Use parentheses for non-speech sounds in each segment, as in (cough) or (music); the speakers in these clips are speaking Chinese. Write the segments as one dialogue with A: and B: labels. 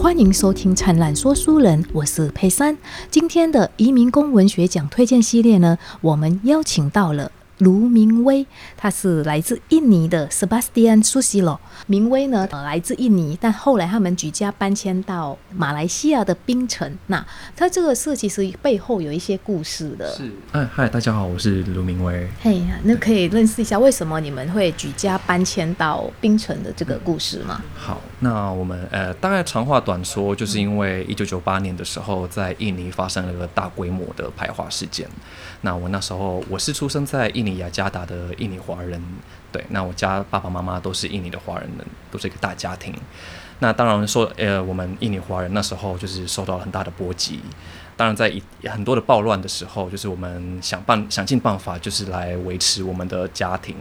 A: 欢迎收听《灿烂说书人》，我是佩珊。今天的移民工文学奖推荐系列呢，我们邀请到了。卢明威，他是来自印尼的 Sebastian Susilo。明威呢，呃，来自印尼，但后来他们举家搬迁到马来西亚的槟城。那他这个事其实背后有一些故事的。
B: 是，哎，嗨，大家好，我是卢明威。
A: 嘿，那可以认识一下为什么你们会举家搬迁到槟城的这个故事吗？
B: 好，那我们呃，大概长话短说，就是因为一九九八年的时候，在印尼发生了一个大规模的排华事件。那我那时候我是出生在印尼雅加达的印尼华人，对，那我家爸爸妈妈都是印尼的华人，都是一个大家庭。那当然说，呃，我们印尼华人那时候就是受到很大的波及。当然，在一很多的暴乱的时候，就是我们想办想尽办法，就是来维持我们的家庭。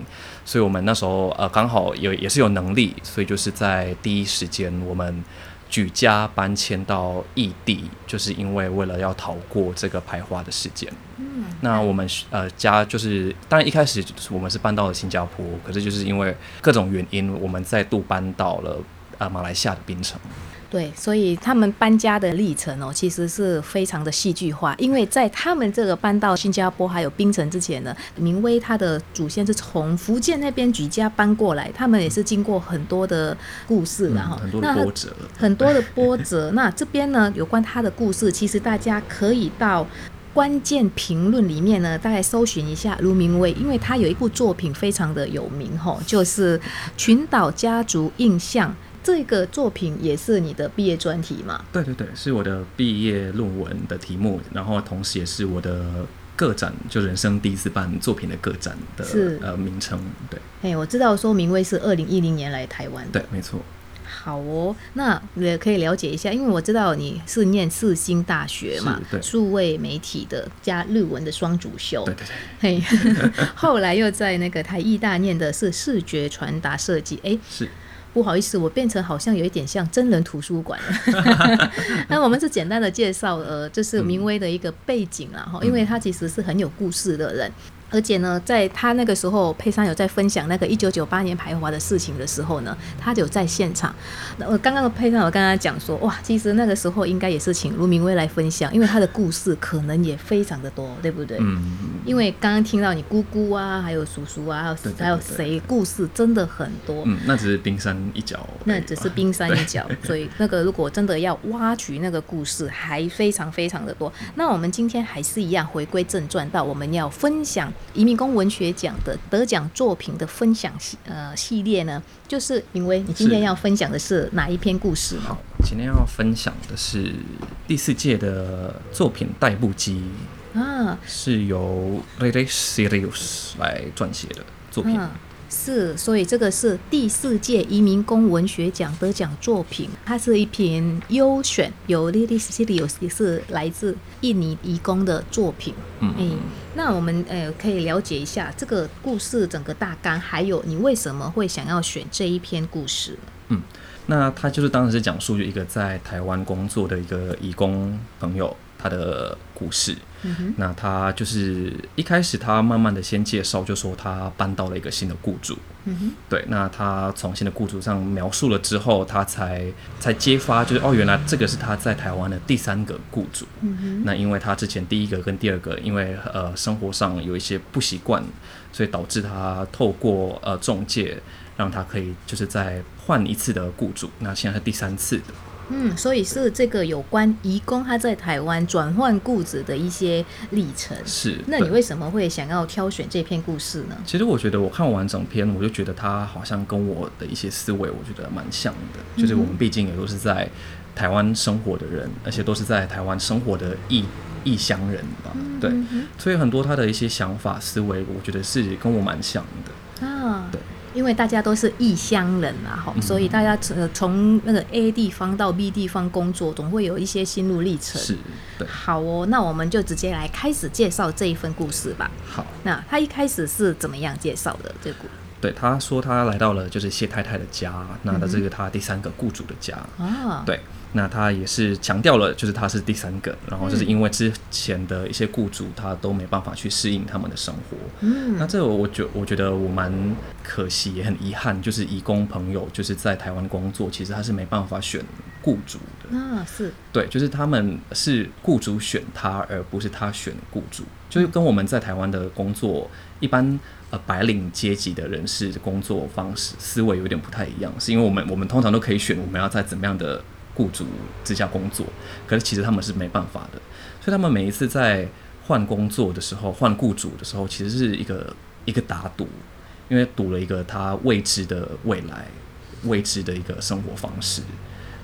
B: 所以我们那时候呃刚好有也是有能力，所以就是在第一时间我们。举家搬迁到异地，就是因为为了要逃过这个排华的事件。嗯，那我们呃家就是，当然一开始我们是搬到了新加坡，可是就是因为各种原因，我们再度搬到了呃马来西亚的槟城。
A: 对，所以他们搬家的历程哦，其实是非常的戏剧化。因为在他们这个搬到新加坡还有槟城之前呢，明威他的祖先是从福建那边举家搬过来，他们也是经过很多的故事，然后
B: 很多的波折，
A: 很多的波折。(laughs) 那这边呢，有关他的故事，其实大家可以到关键评论里面呢，大概搜寻一下卢明威，因为他有一部作品非常的有名吼，就是《群岛家族印象》。这个作品也是你的毕业专题吗？
B: 对对对，是我的毕业论文的题目，然后同时也是我的个展，就人生第一次办作品的个展的呃名称。对，
A: 哎，我知道说明威是二零一零年来台湾，
B: 对，没错。
A: 好哦，那也可以了解一下，因为我知道你是念四星大学嘛，数位媒体的加日文的双主修，
B: 对对对。
A: 嘿，(laughs) 后来又在那个台艺大念的是视觉传达设计，哎，
B: 是。
A: 不好意思，我变成好像有一点像真人图书馆了。(laughs) 那我们是简单的介绍，呃，这是明威的一个背景啦，哈，因为他其实是很有故事的人。而且呢，在他那个时候，佩珊有在分享那个一九九八年排华的事情的时候呢，他有在现场。那我刚刚的佩珊，我跟他讲说，哇，其实那个时候应该也是请卢明威来分享，因为他的故事可能也非常的多，对不对？嗯。因为刚刚听到你姑姑啊，还有叔叔啊，还有还有谁故事真的很多。
B: 嗯，那只是冰山一角。
A: 那只是冰山一角，所以那个如果真的要挖掘那个故事，还非常非常的多。那我们今天还是一样回归正传，到我们要分享。移民工文学奖的得奖作品的分享系呃系列呢，就是因为你今天要分享的是哪一篇故事呢？
B: 今天要分享的是第四届的作品《代步机》啊，是由 Lady Sirius 来撰写的作品。
A: 是，所以这个是第四届移民工文学奖得奖作品，它是一篇优选，由 Lily s i l i 也是来自印尼移工的作品。嗯，那我们呃可以了解一下这个故事整个大纲，还有你为什么会想要选这一篇故事？
B: 嗯，那他就是当时是讲述一个在台湾工作的一个移工朋友。他的故事，那他就是一开始他慢慢的先介绍，就说他搬到了一个新的雇主，对，那他从新的雇主上描述了之后，他才才揭发，就是哦，原来这个是他在台湾的第三个雇主，那因为他之前第一个跟第二个，因为呃生活上有一些不习惯，所以导致他透过呃中介，让他可以就是再换一次的雇主，那现在是第三次的。
A: 嗯，所以是这个有关移工他在台湾转换雇主的一些历程。
B: 是，
A: 那你为什么会想要挑选这篇故事呢？
B: 其实我觉得我看完整篇，我就觉得他好像跟我的一些思维，我觉得蛮像的。就是我们毕竟也都是在台湾生活的人，而且都是在台湾生活的异异乡人吧。对，所以很多他的一些想法思维，我觉得是跟我蛮像的。
A: 因为大家都是异乡人啊，哈，所以大家从从那个 A 地方到 B 地方工作，总会有一些心路历程。
B: 是，对。
A: 好哦，那我们就直接来开始介绍这一份故事吧。
B: 好，
A: 那他一开始是怎么样介绍的？这个？
B: 对，他说他来到了就是谢太太的家，那他这个他第三个雇主的家。啊，对。那他也是强调了，就是他是第三个，然后就是因为之前的一些雇主他都没办法去适应他们的生活。嗯，那这个我觉我觉得我蛮可惜也很遗憾，就是义工朋友就是在台湾工作，其实他是没办法选雇主的。
A: 啊，是
B: 对，就是他们是雇主选他，而不是他选雇主，就是跟我们在台湾的工作一般呃白领阶级的人士的工作方式思维有点不太一样，是因为我们我们通常都可以选我们要在怎么样的雇主之下工作，可是其实他们是没办法的，所以他们每一次在换工作的时候、换雇主的时候，其实是一个一个打赌，因为赌了一个他未知的未来、未知的一个生活方式。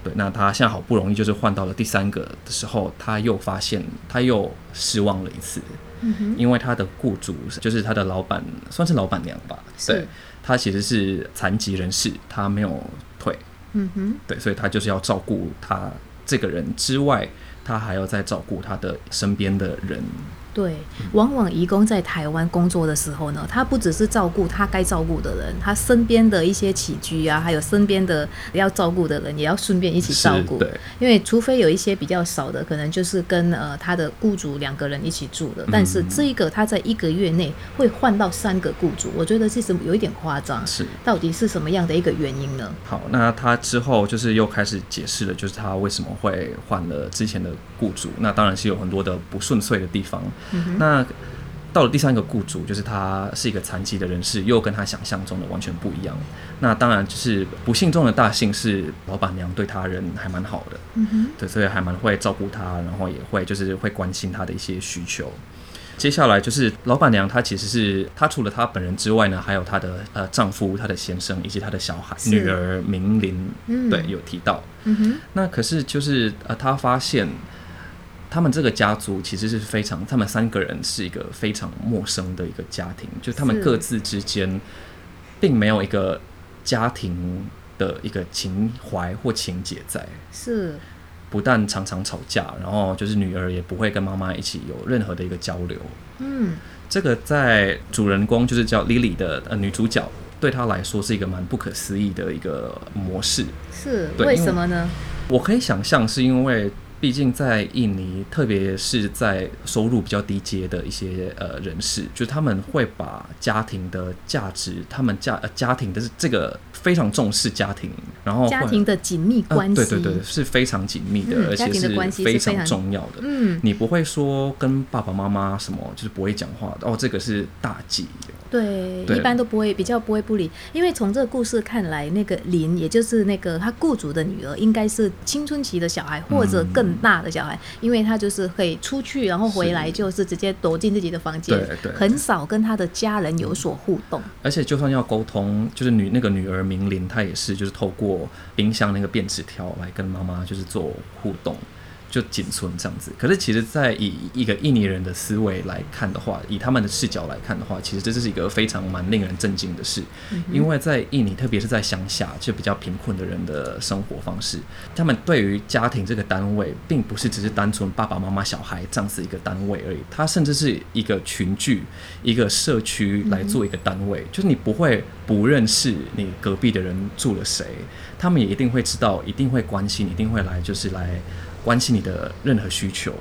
B: 对，那他现在好不容易就是换到了第三个的时候，他又发现他又失望了一次，
A: 嗯哼，
B: 因为他的雇主就是他的老板，算是老板娘吧，对，他其实是残疾人士，他没有腿，
A: 嗯哼，
B: 对，所以他就是要照顾他这个人之外，他还要再照顾他的身边的人。
A: 对，往往移工在台湾工作的时候呢，他不只是照顾他该照顾的人，他身边的一些起居啊，还有身边的要照顾的人，也要顺便一起照顾。
B: 对，
A: 因为除非有一些比较少的，可能就是跟呃他的雇主两个人一起住的，但是这一个他在一个月内会换到三个雇主，我觉得其实有一点夸张。
B: 是。
A: 到底是什么样的一个原因呢？
B: 好，那他之后就是又开始解释了，就是他为什么会换了之前的雇主。那当然是有很多的不顺遂的地方。
A: 嗯
B: 那到了第三个雇主，就是他是一个残疾的人士，又跟他想象中的完全不一样。那当然就是不幸中的大幸是老板娘对他人还蛮好的，
A: 嗯哼，
B: 对，所以还蛮会照顾他，然后也会就是会关心他的一些需求。接下来就是老板娘，她其实是她除了她本人之外呢，还有她的呃丈夫、她的先生以及她的小孩女儿明玲，
A: 嗯
B: 对，有提到。
A: 嗯哼，
B: 那可是就是呃，她发现他们这个家族其实是非常，他们三个人是一个非常陌生的一个家庭，就是他们各自之间并没有一个家庭的一个情怀或情节在。
A: 是
B: 不但常常吵架，然后就是女儿也不会跟妈妈一起有任何的一个交流。
A: 嗯
B: 这个在主人公就是叫 Lily 的呃女主角，对她来说是一个蛮不可思议的一个模式。
A: 是为什么呢？
B: 我可以想象，是因为毕竟在印尼，特别是在收入比较低阶的一些呃人士，就是他们会把家庭的价值，他们家呃家庭的这个非常重视家庭，然后
A: 家庭的紧密
B: 呃
A: 关系，
B: 对对对，是非常紧密的，
A: 嗯
B: 而且
A: 是
B: 非
A: 常
B: 重要的。
A: 嗯，
B: 你不会说跟爸爸妈妈什么，就是不会讲话的哦，这个是大忌。
A: 对，
B: 对
A: 一般都不会，比较不会不理，因为从这个故事看来，那个林，也就是那个他雇主的女儿，应该是青春期的小孩或者更大的小孩，因为他就是可以出去，然后回来就是直接躲进自己的房间，
B: 对对
A: 很少跟他的家人有所互动。
B: 而且就算要沟通，就是女那个女儿明玲，她也是就是透过冰箱那个便纸条来跟妈妈就是做互动。就仅存这样子，可是其实，在以一个印尼人的思维来看的话，以他们的视角来看的话，其实这是一个非常蛮令人震惊的事，因为在印尼，特别是在乡下，就比较贫困的人的生活方式，他们对于家庭这个单位，并不是只是单纯爸爸妈妈、小孩这样子一个单位而已，它甚至是一个群聚、一个社区来做一个单位，就是你不会不认识你隔壁的人住了谁，他们也一定会知道，一定会关心，一定会来，就是来。关心你的任何需求，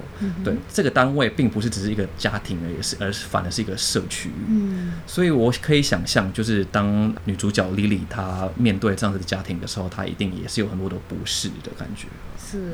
B: 对这个单位并不是只是一个家庭而已，是而是反而是一个社区。
A: 嗯，
B: 所以我可以想象，就是当女主角 Lily 她面对这样子的家庭的时候，她一定也是有很多的不适的感觉。
A: 是。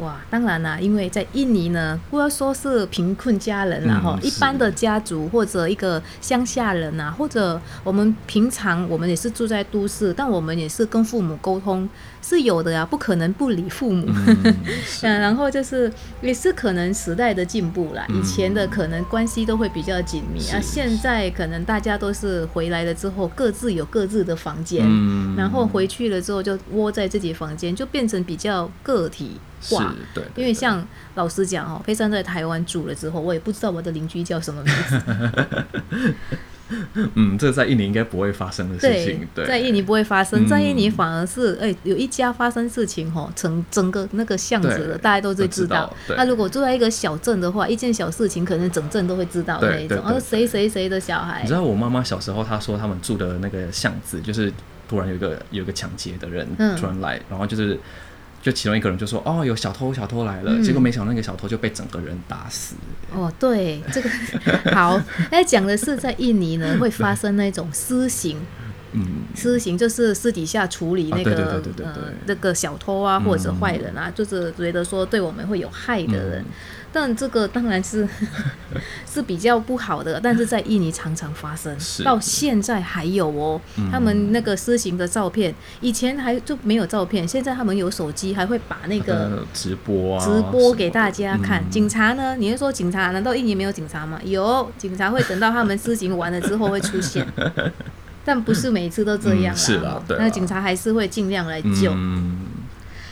A: 哇，当然啦，因为在印尼呢，不要说是贫困家人啦，哈、
B: 嗯
A: 一般的家族或者一个乡下人啊，或者我们平常我们也是住在都市，但我们也是跟父母沟通是有的呀，不可能不理父母。
B: 嗯，(laughs)
A: 嗯，然后就是也是可能时代的进步啦，
B: 嗯。
A: 以前的可能关系都会比较紧密啊，现在可能大家都是回来了之后各自有各自的房间，
B: 嗯。
A: 然后回去了之后就窝在自己房间，就变成比较个体
B: 是
A: 化。
B: 对，对
A: 因为像老实讲哦，飞山在台湾住了之后，我也不知道我的邻居叫什么名字。(laughs)
B: 嗯，这在印尼应该不会发生的事情。对，
A: 在印尼不会发生，
B: 嗯
A: 在印尼反而是哎、有一家发生事情哦，整整个那个巷子大家都会知道那如果住在一个小镇的话，一件小事情可能整镇都会知道的那一种。而谁谁谁的小孩
B: 你知，道我妈妈小时候，她说他们住的那个巷子，就是突然有一个有一个抢劫的人
A: 嗯
B: 突然来，然后就是就其中一个人就说：“哦，有小偷，小偷来了。
A: 嗯
B: 结果没想到那个小偷就被整个人打死。
A: 哦，对，这个 (laughs) 好。那讲的是在印尼呢会发生那种私刑。
B: 嗯，
A: 私刑就是私底下处理那个呃那个小偷啊或者是坏人啊，就是觉得说对我们会有害的人。
B: 嗯
A: 但这个当然是 (laughs) 是比较不好的，但是在印尼常常发生，到现在还有哦。
B: 嗯
A: 他们那个私刑的照片，以前还就没有照片，现在他们有手机，还会把那个
B: 呃直播啊，
A: 直播给大家看。
B: 嗯
A: 警察呢？你是说警察？难道印尼没有警察吗？有，警察会等到他们私行完了之后会出现，(laughs) 但不是每次都这样
B: 嗯是啦
A: 哦
B: 对啦
A: 那警察还是会尽量来救。
B: 嗯，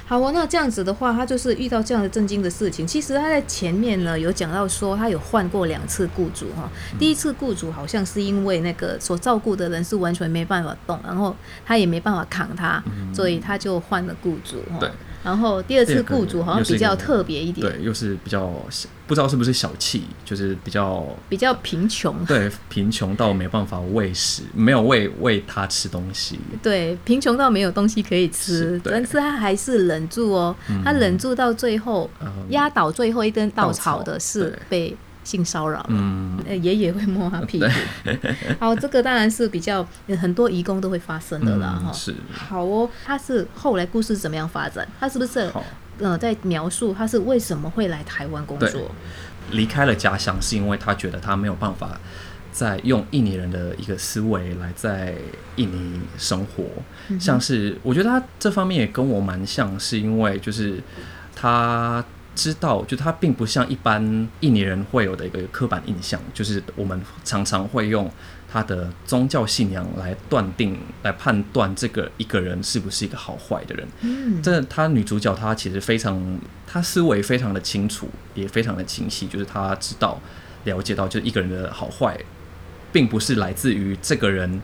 A: 好哦，那这样子的话，他就是遇到这样的震惊的事情。其实他在前面呢有讲到说，他有换过两次雇主哈。
B: 嗯
A: 第一次雇主好像是因为那个所照顾的人是完全没办法动，然后他也没办法扛他，所以他就换了雇主哈。然后第二次雇主好像比较特别一点，
B: 对，又是比较小不知道是不是小气，就是比较
A: 比较贫穷。
B: 对贫穷到没办法喂食，没有喂喂他吃东西，
A: 对，贫穷到没有东西可以吃
B: 是，
A: 但是他还是忍住哦。他忍住到最后，
B: 嗯。
A: 压倒最后一根稻草的是被性骚扰了。
B: 嗯，
A: 呃，爷爷会摸他屁股。(laughs) 好，这个当然是比较呃很多移工都会发生的啦，哈、
B: 嗯是
A: 好哦，他是后来故事怎么样发展？他是不是
B: 好。
A: 呃在描述他是为什么会来台湾工作？
B: 离开了家乡，是因为他觉得他没有办法在用印尼人的一个思维来在印尼生活，
A: 嗯
B: 像是我觉得他这方面也跟我蛮像，是因为就是他。知道，就他并不像一般印尼人会有的一个刻板印象，就是我们常常会用他的宗教信仰来断定、来判断这个一个人是不是一个好坏的人。
A: 嗯，
B: 这她女主角她其实非常，她思维非常的清楚，也非常的清晰，就是她知道了解到，就是一个人的好坏，并不是来自于这个人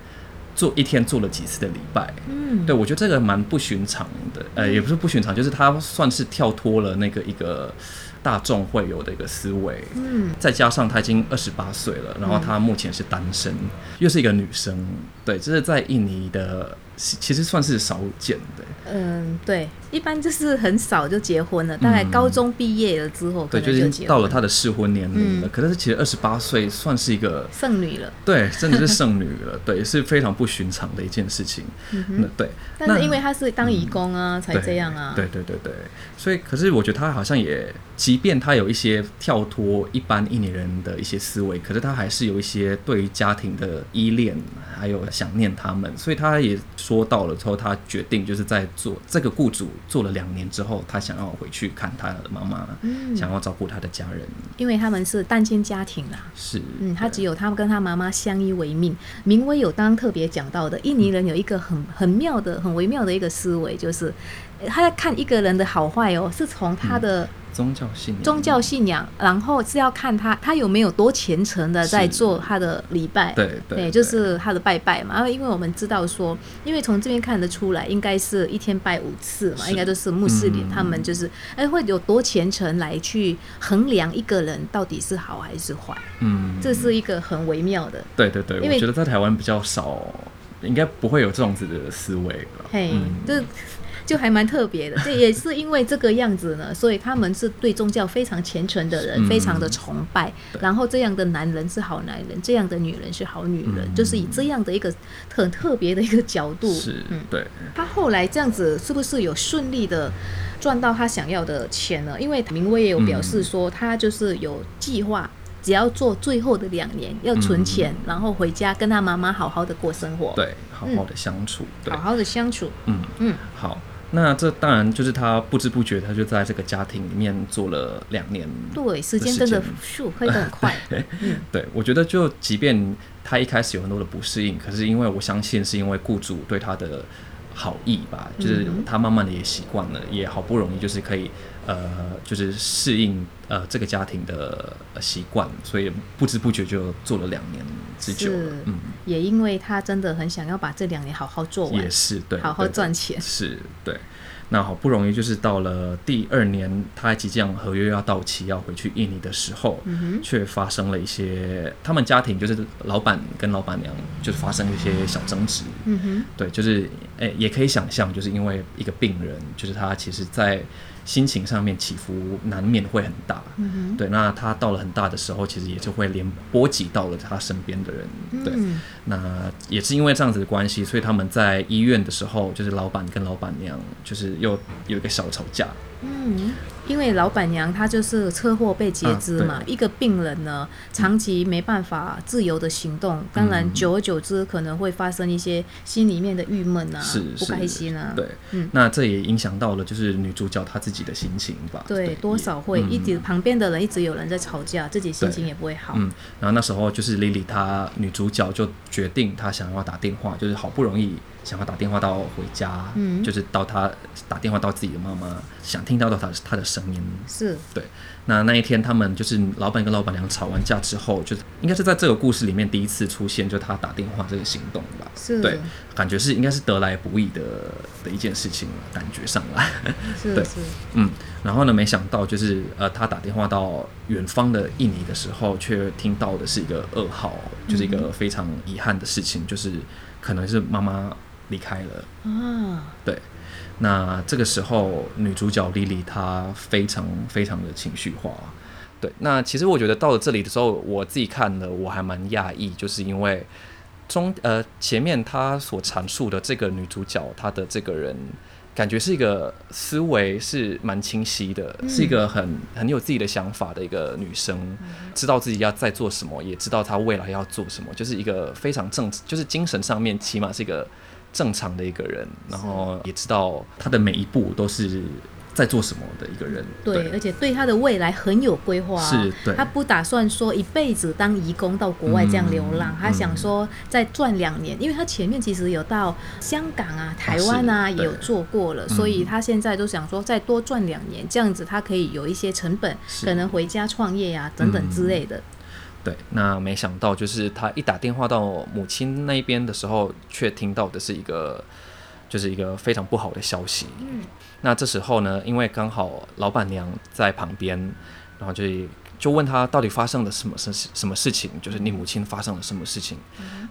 B: 做一天做了几次的礼拜。
A: 嗯，
B: 对我觉得这个蛮不寻常的，呃，也不是不寻常，就是他算是跳脱了那个一个大众会有的一个思维。
A: 嗯，
B: 再加上他已经二十八岁了，然后他目前是单身，又是一个女生，对，这是在印尼的其其实算是少见的。
A: 嗯，对，一般就是很少就结婚了，大概高中毕业了之后，
B: 对，就已经到了他的适婚年龄了。
A: 嗯
B: 可是其实二十八岁算是一个
A: 剩女了。
B: 对，真的是剩女了，对，是非常不寻常的一件事情。
A: 嗯
B: 那对，
A: 但是因为他是当义工啊，才这样啊。
B: 对对对对，所以可是我觉得他好像也，即便他有一些跳脱一般印尼人的一些思维，可是他还是有一些对于家庭的依恋，还有想念他们，所以他也说到了之后，他决定就是在做这个雇主做了两年之后，他想要回去看他的妈妈，
A: 嗯
B: 想要照顾他的家人，
A: 因为他们是单亲家庭啦。
B: 是，
A: 嗯，他只有他跟他妈妈相依为命。明威有刚刚特别讲到的，印尼人有一个很很妙的、很微妙的一个思维，就是呃他在看一个人的好坏哦，是从他的
B: 宗教信仰，
A: 宗教信仰，然后是要看他他有没有多虔诚的在做他的礼拜。
B: 对对，
A: 就是他的拜拜嘛。然后因为我们知道说，因为从这边看得出来，应该是一天拜五次嘛，应该都是穆斯林、
B: 嗯
A: 他们就是哎会有多虔诚来去衡量一个人到底是好还是坏，
B: 嗯，
A: 这是一个很微妙的。
B: 对对对，
A: 因为
B: 我觉得在台湾比较少，应该不会有这种子的思维了。
A: 嘿，就还蛮特别的。这 (laughs) 也是因为这个样子呢，所以他们是对宗教非常虔诚的人，
B: 嗯
A: 非常的崇拜。然后这样的男人是好男人，这样的女人是好女人，
B: 嗯
A: 就是以这样的一个很特别的一个角度。
B: 是
A: 嗯，
B: 对，
A: 他后来这样子是不是有顺利的赚到他想要的钱呢？因为明威也有表示说，他就是有计划。只要做最后的两年，要存钱，然后回家跟他妈妈好好的过生活，
B: 对，好好的相处，对
A: 好，好的相处。
B: 嗯
A: 嗯，
B: 好。那这当然就是他不知不觉，他就在这个家庭里面做了两年。
A: 对，时间真的
B: 时
A: 咻会得很快。嗯，(laughs)
B: 对，我觉得就即便他一开始有很多的不适应，可是因为我相信是因为雇主对他的好意吧，就是
A: 嗯
B: 他慢慢的也习惯了，也好不容易就是可以呃，就是适应呃这个家庭的呃习惯，所以不知不觉就做了两年之久了。嗯，
A: 也因为他真的很想要把这两年好好做完
B: 也，是对，
A: 好好赚钱。
B: 是对。那好不容易就是到了第二年，他即将合约要到期，要回去印尼的时候，
A: 嗯哼，
B: 却发生了一些他们家庭就是老板跟老板娘就是发生一些小争执。
A: 嗯哼，
B: 对，就是诶、也可以想象，就是因为一个病人，就是他其实在心情上面起伏难免会很大。
A: 嗯
B: 对，那他到了很大的时候，其实也就会连波及到了他身边的人。对，
A: 嗯
B: 那也是因为这样子的关系，所以他们在医院的时候，就是老板跟老板娘就是又有一个小吵架。
A: 嗯，因为老板娘她就是车祸被截肢嘛，
B: 啊
A: 一个病人呢长期没办法自由的行动，当然
B: 嗯。
A: 久而久之可能会发生一些心里面的郁闷啊
B: 是，
A: 不开心啊，
B: 对，
A: 嗯。
B: 那这也影响到了就是女主角她自己的心情吧。
A: 对，多少会
B: 嗯。
A: 一直旁边的人一直有人在吵架，自己心情也不会好。
B: 嗯，然后那时候就是莉莉她女主角就决定她想要打电话，就是好不容易想要打电话到回家，
A: 嗯。
B: 就是到她打电话到自己的妈妈，想听到到她她的声音。
A: 是对，
B: 那那一天他们就是老板跟老板娘吵完架之后，就是应该是在这个故事里面第一次出现，就他打电话这个行动吧。
A: 是，
B: 对，感觉是应该是得来不易的的一件事情，感觉上来。(laughs) 对嗯，然后呢，没想到就是呃，他打电话到远方的印尼的时候，却听到的是一个噩耗，就是一个非常遗憾的事情，就是可能是妈妈离开了。
A: 啊，
B: 对，那这个时候女主角莉莉她非常非常的情绪化。对，那其实我觉得到了这里的时候，我自己看了我还蛮讶异，就是因为中呃前面她所阐述的这个女主角她的这个人。感觉是一个思维是蛮清晰的，
A: 嗯
B: 是一个很很有自己的想法的一个女生，知道自己要在做什么，也知道她未来要做什么，就是一个非常正，就是精神上面起码是一个正常的一个人，然后也知道他的每一步都是在做什么的一个人。
A: 对，而且对他的未来很有规划、啊。
B: 是对。
A: 他不打算说一辈子当义工到国外这样流浪，
B: 嗯
A: 他想说再赚两年，因为他前面其实有到香港啊、台湾啊
B: 是
A: 也有做过了，
B: 嗯。
A: 所以他现在都想说再多赚两年，这样子他可以有一些成本，可能回家创业呀、等等之类的。
B: 对，那没想到就是他一打电话到母亲那边的时候，却听到的是一个就是一个非常不好的消息。
A: 嗯，
B: 那这时候呢，因为刚好老板娘在旁边，然后就就问他到底发生了什么事什么事情，就是你母亲发生了什么事情。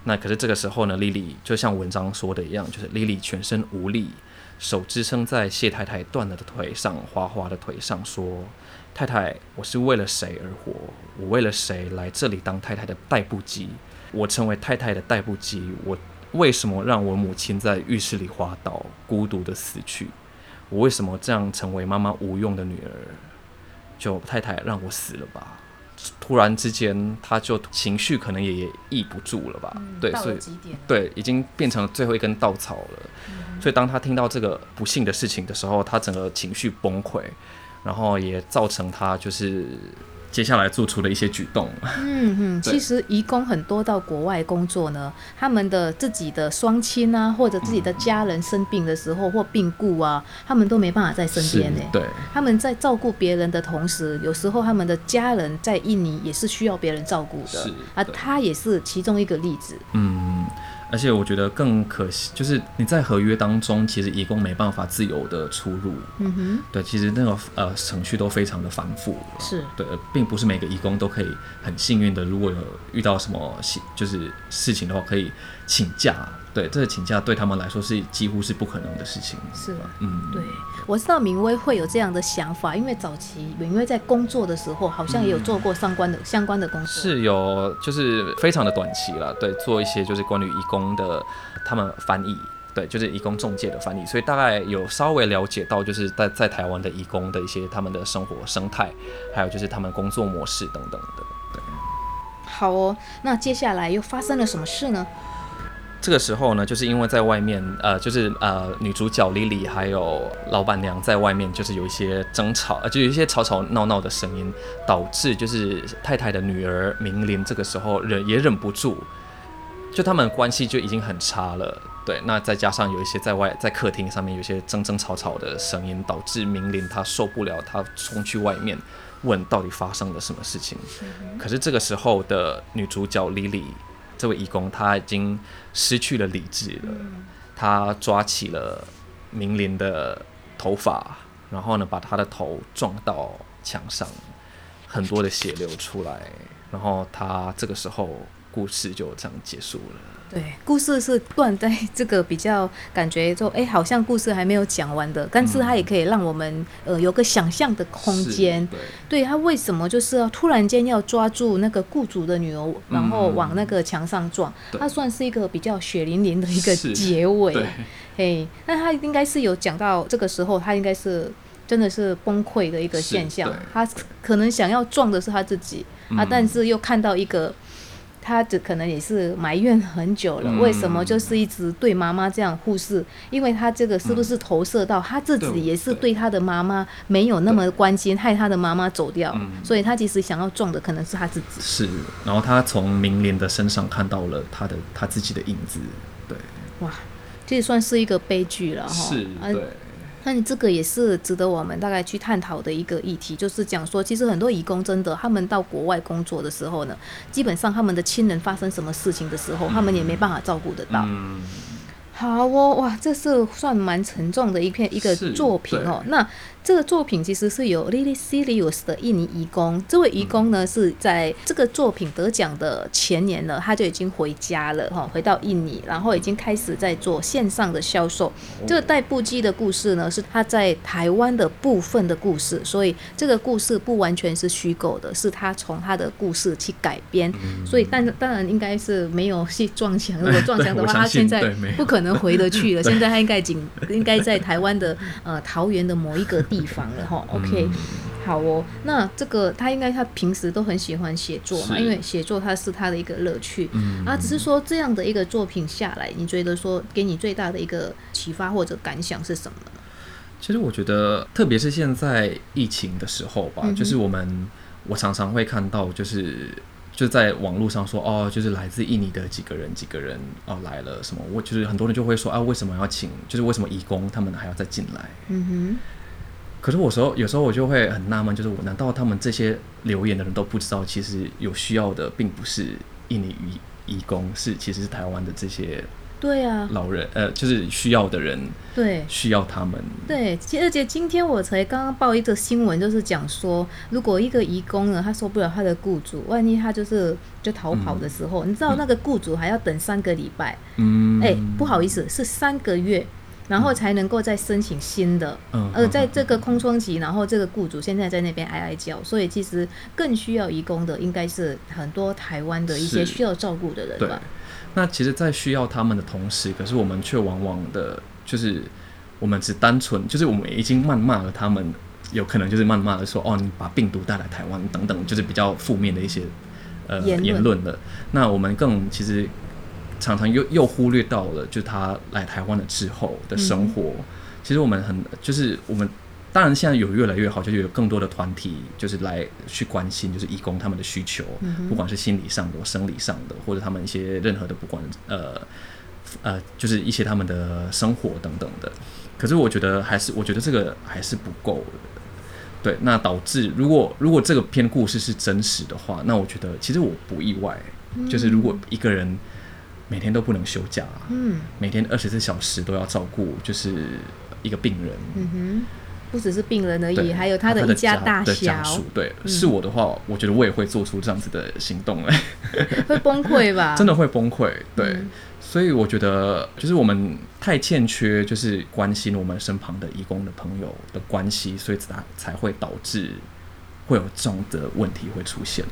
B: 那可是这个时候呢，莉莉就像文章说的一样，就是莉莉全身无力，手支撑在谢太太断了的腿上，花花的腿上，说：“太太，我是为了谁而活？我为了谁来这里当太太的代步机？我成为太太的代步机，我为什么让我母亲在浴室里滑倒，孤独的死去？我为什么这样成为妈妈无用的女儿？就太太让我死了吧！”突然之间，他就情绪可能也也抑不住了吧？对，所以对，已经变成最后一根稻草了。所以当他听到这个不幸的事情的时候，他整个情绪崩溃，然后也造成他就是接下来做出的一些举动。
A: 嗯嗯，其实移工很多到国外工作呢，他们的自己的双亲啊，或者自己的家人生病的时候或病故啊，他们都没办法在身边呢。
B: 对，
A: 他们在照顾别人的同时，有时候他们的家人在印尼也是需要别人照顾的
B: 是
A: 啊，他也是其中一个例子。
B: 嗯，而且我觉得更可惜，就是你在合约当中，其实义工没办法自由的出入。
A: 嗯哼，
B: 对，其实那个呃程序都非常的繁复。
A: 是
B: 对，并不是每个义工都可以很幸运的，如果有遇到什么事就是事情的话，可以请假。对，这个请假对他们来说是几乎是不可能的事情。
A: 是，
B: 嗯，
A: 对，我知道明威会有这样的想法，因为早期明威在工作的时候，好像也有做过相关的、相关的工作。
B: 是有就是非常的短期了，对，做一些就是关于义工的他们翻译。对，就是义工中介的翻译，所以大概有稍微了解到，就是在在台湾的义工的一些他们的生活生态，还有就是他们工作模式等等的。对，
A: 好哦，那接下来又发生了什么事呢？
B: 这个时候呢，就是因为在外面，呃，就是呃，女主角莉莉还有老板娘在外面，就是有一些争吵，呃，就有一些吵吵闹闹的声音，导致就是太太的女儿明玲这个时候忍也忍不住，就他们关系就已经很差了。对，那再加上有一些在外在客厅上面有一些争争吵吵的声音，导致明玲她受不了，她冲去外面问到底发生了什么事情。可是这个时候的女主角莉莉这位义工，他已经失去了理智了，他抓起了明玲的头发，然后呢把她的头撞到墙上，很多的血流出来，然后他这个时候故事就这样结束了。
A: 对，故事是断在这个比较感觉就，哎，好像故事还没有讲完的，但是它也可以让我们呃有个想象的空间。
B: 对，
A: 他为什么就是要突然间要抓住那个雇主的女儿，然后往那个墙上撞？它算是一个比较血淋淋的一个结尾。哎，那他应该是有讲到这个时候，他应该是真的是崩溃的一个现象。他可能想要撞的是他自己啊，但是又看到一个。他只可能也是埋怨很久了，为什么就是一直对妈妈这样忽视？因为他这个是不是投射到他自己也是对他的妈妈没有那么关心，害他的妈妈走掉，所以他其实想要撞的可能是他自己。
B: 是，然后他从明莲的身上看到了他的他自己的影子，对，
A: 哇，这也算是一个悲剧了哈。
B: 是，对。
A: 那你这个也是值得我们大概去探讨的一个议题，就是讲说，其实很多义工真的，他们到国外工作的时候呢，基本上他们的亲人发生什么事情的时候，他们也没办法照顾得到。好哦，哇，这是算蛮沉重的一片一个作品哦。那这个作品其实是由 Lily Sirius 的印尼移工，这位移工呢是在这个作品得奖的前年呢，他就已经回家了哈，回到印尼，然后已经开始在做线上的销售。这个代步机的故事呢，是他在台湾的部分的故事，所以这个故事不完全是虚构的，是他从他的故事去改编。所以，但当然应该是没有去撞墙，如果撞墙的话，(laughs) 他现在不可能回得去了。(laughs) 现在他应该仅应该在台湾的呃桃园的某一个。地方了哈，OK，好哦。那这个他应该他平时都很喜欢写作嘛，因为写作他是他的一个乐趣。嗯，啊，只是说这样的一个作品下来，你觉得说给你最大的一个启发或者感想是什么呢？
B: 其实我觉得，特别是现在疫情的时候吧，就是我们我常常会看到，就是就在网络上说哦，就是来自印尼的几个人几个人哦来了什么，我就是很多人就会说啊，为什么要请？就是为什么义工他们还要再进来？嗯哼。可是我时候有时候我就会很纳闷，就是我难道他们这些留言的人都不知道，其实有需要的并不是印尼义义工，是其实是台湾的这些
A: 对啊。
B: 老人呃，就是需要的人
A: 对。
B: 需要他们。
A: 对，而且今天我才刚刚报一个新闻，就是讲说，如果一个移工呢，他受不了他的雇主，万一他就是就逃跑的时候，你知道那个雇主还要等三个礼拜，嗯，哎，不好意思，是三个月。然后才能够再申请新的，嗯呃，在这个空窗期，然后这个雇主现在在那边哀哀叫，所以其实更需要移工的应该是很多台湾的一些需要照顾的人吧。
B: 那其实，在需要他们的同时，可是我们却往往的，就是我们只单纯，就是我们已经谩骂了他们，有可能就是谩骂的说，哦，你把病毒带来台湾等等，就是比较负面的一些呃言论了。那我们更其实。常常又又忽略到了，就他来台湾了之后的生活。其实我们很，就是我们当然现在有越来越好，就有更多的团体就是来去关心，就是义工他们的需求，不管是心理上的、生理上的，或者他们一些任何的，不管呃呃，就是一些他们的生活等等的。可是我觉得还是，我觉得这个还是不够的。对，那导致如果如果这个篇故事是真实的话，那我觉得其实我不意外，就是如果一个人。每天都不能休假，嗯，每天二十四小时都要照顾，就是一个病人，嗯
A: 哼，不只是病人而已，还有他的一家大小，
B: 对，是我的话，我觉得我也会做出这样子的行动。来，(laughs)
A: 会崩溃吧？(laughs)
B: 真的会崩溃，对，所以我觉得就是我们太欠缺，就是关心我们身旁的义工的朋友的关系，所以才才会导致会有这样的问题会出现。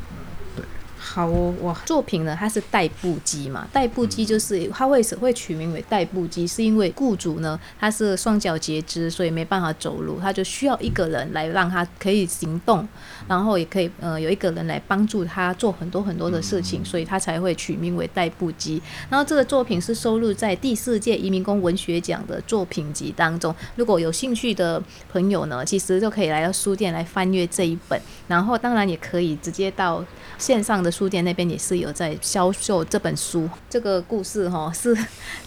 A: 好哦，哇！作品呢，它是代步机嘛？代步机就是它为什会取名为代步机，是因为雇主呢他是双脚截肢，所以没办法走路，他就需要一个人来让他可以行动，然后也可以呃有一个人来帮助他做很多很多的事情，所以他才会取名为代步机。然后这个作品是收录在第四届移民工文学奖的作品集当中。如果有兴趣的朋友呢，其实就可以来到书店来翻阅这一本，然后当然也可以直接到线上的。书店那边也是有在销售这本书，这个故事哈是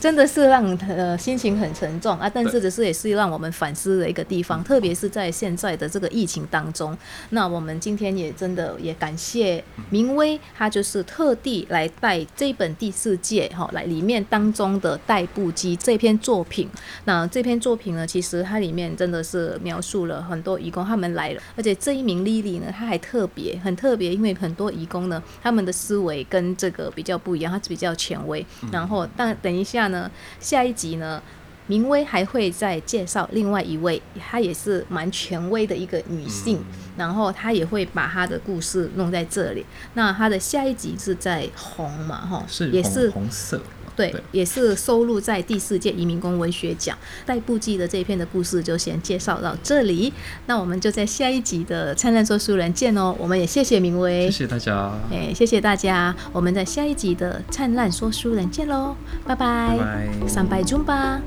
A: 真的是让呃心情很沉重啊，但是只是也是让我们反思的一个地方，特别是在现在的这个疫情当中。那我们今天也真的也感谢明威，他就是特地来带这本第四届哈来里面当中的代步机这篇作品。那这篇作品呢，其实它里面真的是描述了很多义工他们来了，而且这一名 Lily 呢，她还特别很特别，因为很多义工呢。他们的思维跟这个比较不一样，他比较权威。然后，但等一下呢，下一集呢，明威还会再介绍另外一位，她也是蛮权威的一个女性，然后她也会把她的故事弄在这里。那她的下一集是在红嘛，哈，
B: 是
A: 也是
B: 红红色。
A: 对
B: 对，
A: 也是收录在第四届移民工文学奖代步记的这一篇的故事，就先介绍到这里。那我们就在下一集的灿烂说书人见哦。我们也谢谢明威，
B: 谢谢大家，
A: 哎，谢谢大家。我们在下一集的灿烂说书人见喽，拜拜，
B: 拜拜
A: 三拜中吧。